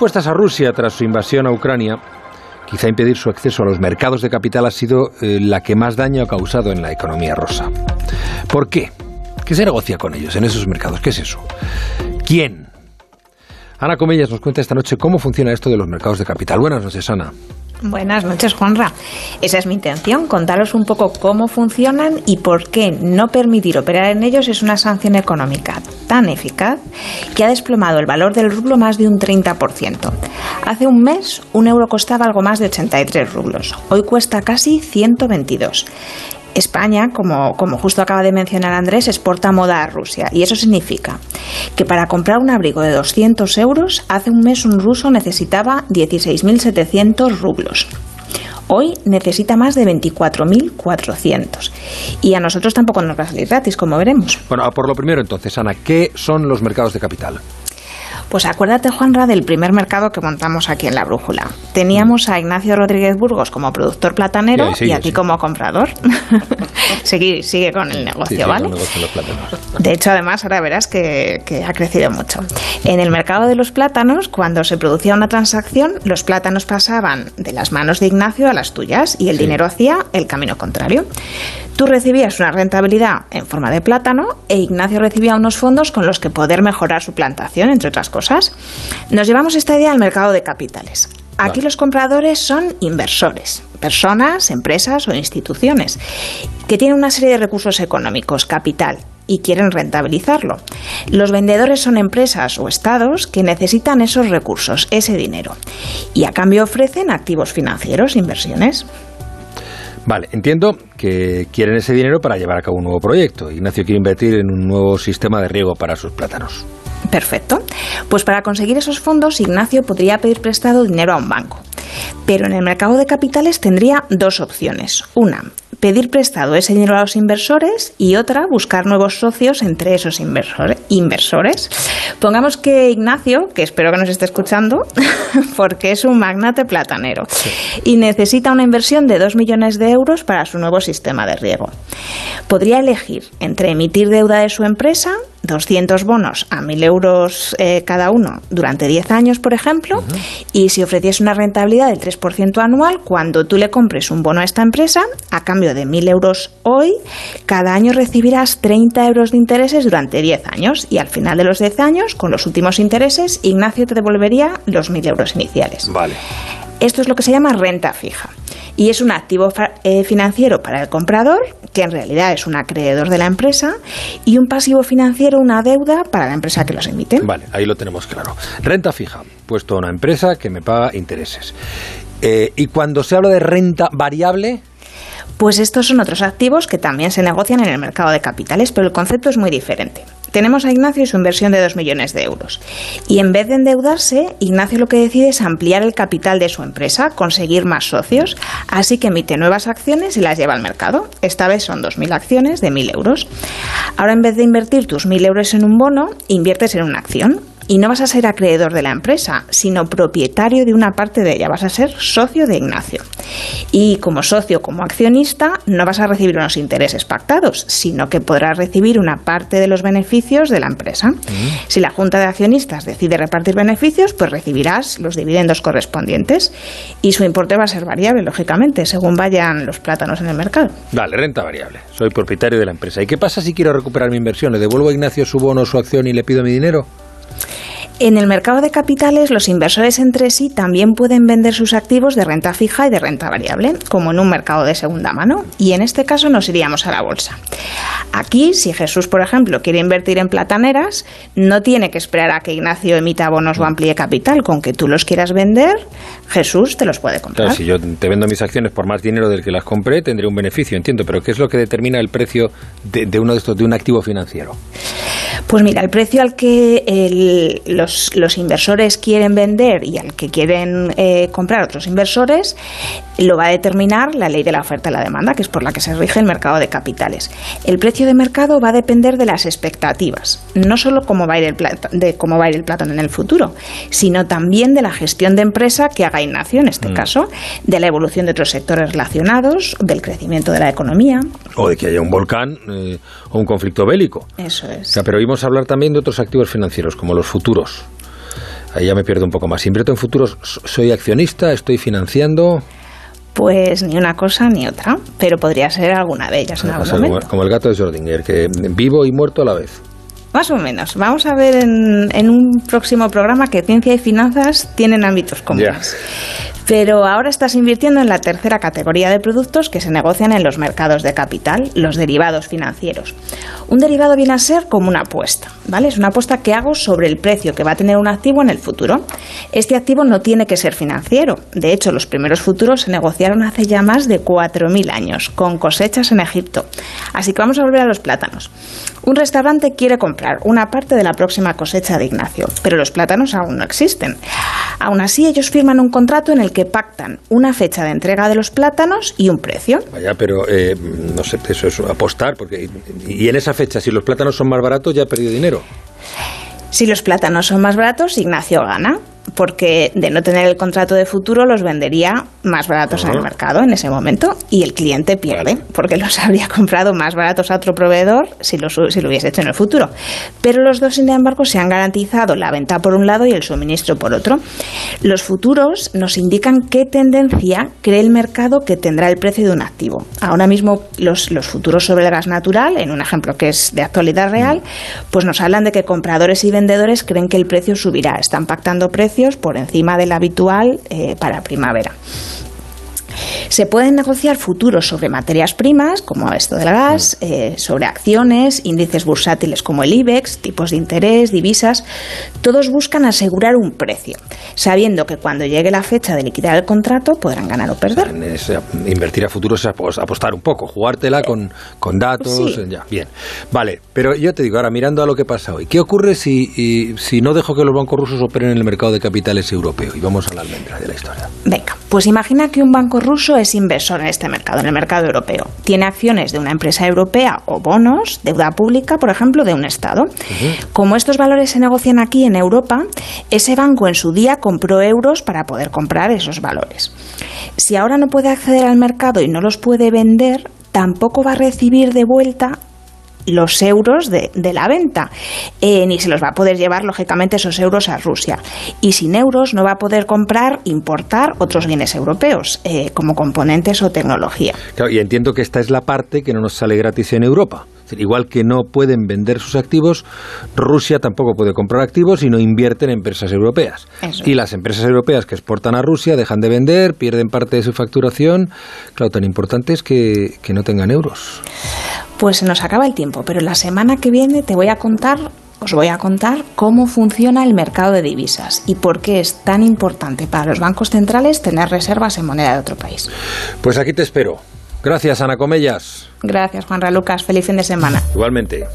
impuestas a Rusia tras su invasión a Ucrania, quizá impedir su acceso a los mercados de capital ha sido eh, la que más daño ha causado en la economía rusa. ¿Por qué? ¿Qué se negocia con ellos en esos mercados? ¿Qué es eso? ¿Quién? Ana Comellas nos cuenta esta noche cómo funciona esto de los mercados de capital. Buenas noches, Ana. Buenas noches, Juanra. Esa es mi intención, contaros un poco cómo funcionan y por qué no permitir operar en ellos es una sanción económica tan eficaz que ha desplomado el valor del rublo más de un 30%. Hace un mes, un euro costaba algo más de 83 rublos. Hoy cuesta casi 122. España, como, como, justo acaba de mencionar Andrés, exporta moda a Rusia. Y eso significa que para comprar un abrigo de 200 euros, hace un mes un ruso necesitaba 16.700 rublos. Hoy necesita más de 24.400. Y a nosotros tampoco nos va a salir gratis, como veremos. Bueno, por lo primero entonces, Ana, ¿qué son los mercados de capital? Pues acuérdate, Juanra, del primer mercado que montamos aquí en La Brújula. Teníamos a Ignacio Rodríguez Burgos como productor platanero y, a ti como comprador. sigue, sigue con el negocio, ¿vale? de hecho, además, ahora verás que, ha crecido mucho. En el mercado de los plátanos, cuando se producía una transacción, los plátanos pasaban de las manos de Ignacio a las tuyas y el dinero hacía el camino contrario. Tú recibías una rentabilidad en forma de plátano e Ignacio recibía unos fondos con los que poder mejorar su plantación, entre otras cosas. Nos llevamos esta idea al mercado de capitales. Aquí los compradores son inversores, personas, empresas o instituciones, que tienen una serie de recursos económicos, capital, y quieren rentabilizarlo. Los vendedores son empresas o estados que necesitan esos recursos, ese dinero, y a cambio ofrecen activos financieros, inversiones. Vale, entiendo que quieren ese dinero para llevar a cabo un nuevo proyecto. Ignacio quiere invertir en un nuevo sistema de riego para sus plátanos. Perfecto. Pues para conseguir esos fondos, Ignacio podría pedir prestado dinero a un banco. Pero en el mercado de capitales tendría dos opciones. Una, pedir prestado ese dinero a los inversores y otra, buscar nuevos socios entre esos inversores. Pongamos que Ignacio, que espero que nos esté escuchando, porque es un magnate platanero y necesita una inversión de 2 millones de euros para su nuevo sistema de riego. Podría elegir entre emitir deuda de su empresa 200 bonos a 1.000 euros eh, cada uno durante 10 años, por ejemplo, y si ofreciese una rentabilidad del 3% anual, cuando tú le compres un bono a esta empresa, a cambio de 1.000 euros hoy, cada año recibirás 30 euros de intereses durante 10 años y al final de los 10 años, con los últimos intereses, Ignacio te devolvería los 1.000 euros iniciales. Vale. Esto es lo que se llama renta fija y es un activo eh, financiero para el comprador, que en realidad es un acreedor de la empresa, y un pasivo financiero, una deuda para la empresa que los emite. Vale, ahí lo tenemos claro. Renta fija, puesto a una empresa que me paga intereses. Eh, y cuando se habla de renta variable, pues estos son otros activos que también se negocian en el mercado de capitales, pero el concepto es muy diferente. Tenemos a Ignacio y su inversión de 2 millones de euros. Y en vez de endeudarse, Ignacio lo que decide es ampliar el capital de su empresa, conseguir más socios, así que emite nuevas acciones y las lleva al mercado. Esta vez son 2.000 acciones de 1.000 euros. Ahora, en vez de invertir tus 1.000 euros en un bono, inviertes en una acción y no vas a ser acreedor de la empresa, sino propietario de una parte de ella, vas a ser socio de Ignacio. Y como socio, como accionista, no vas a recibir unos intereses pactados, sino que podrás recibir una parte de los beneficios de la empresa. Mm. Si la Junta de Accionistas decide repartir beneficios, pues recibirás los dividendos correspondientes y su importe va a ser variable, lógicamente, según vayan los plátanos en el mercado. Vale, renta variable. Soy propietario de la empresa. ¿Y qué pasa si quiero recuperar mi inversión? ¿Le devuelvo a Ignacio su bono, su acción y le pido mi dinero? En el mercado de capitales, los inversores entre sí también pueden vender sus activos de renta fija y de renta variable, como en un mercado de segunda mano, y en este caso nos iríamos a la bolsa. Aquí, si Jesús, por ejemplo, quiere invertir en plataneras, no tiene que esperar a que Ignacio emita bonos o amplíe capital. Con que tú los quieras vender, Jesús te los puede comprar. Si yo te vendo mis acciones por más dinero del que las compré, tendré un beneficio, entiendo, pero ¿qué es lo que determina el precio de, uno de estos, de un activo financiero? Pues mira, el precio al que los, los, inversores quieren vender y al que quieren eh, comprar otros inversores lo va a determinar la ley de la oferta y la demanda, que es por la que se rige el mercado de capitales. El precio de mercado va a depender de las expectativas, no solo cómo va a ir el, de cómo va a ir el plátano en el futuro, sino también de la gestión de empresa que haga Ignacio, en este mm. caso, de la evolución de otros sectores relacionados, del crecimiento de la economía. O de que haya un volcán eh, o un conflicto bélico. Eso es. pero oímos hablar también de otros activos financieros, como los futuros. Ahí ya me pierdo un poco más. ¿Invierto en futuros? ¿Soy accionista? ¿Estoy financiando? Pues ni una cosa ni otra, pero podría ser alguna de ellas en algún momento. Como el gato de Schrödinger, que vivo y muerto a la vez. Más o menos. Vamos a ver en, un próximo programa que ciencia y finanzas tienen ámbitos comunes. Pero ahora estás invirtiendo en la tercera categoría de productos que se negocian en los mercados de capital, los derivados financieros. Un derivado viene a ser como una apuesta, ¿vale? Es una apuesta que hago sobre el precio que va a tener un activo en el futuro. Este activo no tiene que ser financiero. De hecho, los primeros futuros se negociaron hace ya más de 4.000 años, con cosechas en Egipto. Así que vamos a volver a los plátanos. Un restaurante quiere comprar una parte de la próxima cosecha de Ignacio, pero los plátanos aún no existen. Aún así, ellos firman un contrato en el que pactan una fecha de entrega de los plátanos y un precio. Vaya, pero eh, no sé, eso es apostar, porque y en esa fecha, si los plátanos son más baratos, ya ha perdido dinero. Si los plátanos son más baratos, Ignacio gana porque de no tener el contrato de futuro los vendería más baratos en el mercado en ese momento y el cliente pierde porque los habría comprado más baratos a otro proveedor si lo, si lo hubiese hecho en el futuro. Pero los dos, sin embargo, se han garantizado la venta por un lado y el suministro por otro. Los futuros nos indican qué tendencia cree el mercado que tendrá el precio de un activo. Ahora mismo los, los futuros sobre el gas natural, en un ejemplo que es de actualidad real, pues nos hablan de que compradores y vendedores creen que el precio subirá. Están pactando precios por encima del habitual eh, para primavera. Se pueden negociar futuros sobre materias primas, como esto del gas, mm. eh, sobre acciones, índices bursátiles como el IBEX, tipos de interés, divisas. Todos buscan asegurar un precio, sabiendo que cuando llegue la fecha de liquidar el contrato podrán ganar o perder. invertir a futuros es apostar un poco, jugártela con, con datos. Ya, bien. Vale, pero yo te digo, ahora mirando a lo que pasa hoy, ¿qué ocurre si, si no dejo que los bancos rusos operen en el mercado de capitales europeo? Y vamos a la almendra de la historia. Venga, pues imagina que un banco ruso es inversor en este mercado, en el mercado europeo. Tiene acciones de una empresa europea o bonos, deuda pública, por ejemplo, de un Estado. Como estos valores se negocian aquí en Europa, ese banco en su día compró euros para poder comprar esos valores. Si ahora no puede acceder al mercado y no los puede vender, tampoco va a recibir de vuelta los euros de, la venta, eh, ni se los va a poder llevar, lógicamente, esos euros a Rusia. Y sin euros no va a poder comprar, importar otros bienes europeos, eh, como componentes o tecnología. y entiendo que esta es la parte que no nos sale gratis en Europa. Igual que no pueden vender sus activos, Rusia tampoco puede comprar activos y no invierten en empresas europeas. Y las empresas europeas que exportan a Rusia dejan de vender, pierden parte de su facturación. Claro, tan importante es que, que no tengan euros. Pues se nos acaba el tiempo, pero la semana que viene te voy a contar os voy a contar cómo funciona el mercado de divisas y por qué es tan importante para los bancos centrales tener reservas en moneda de otro país. Pues aquí te espero. Gracias, Ana Comellas. Gracias, Juan Lucas. Feliz fin de semana. Igualmente.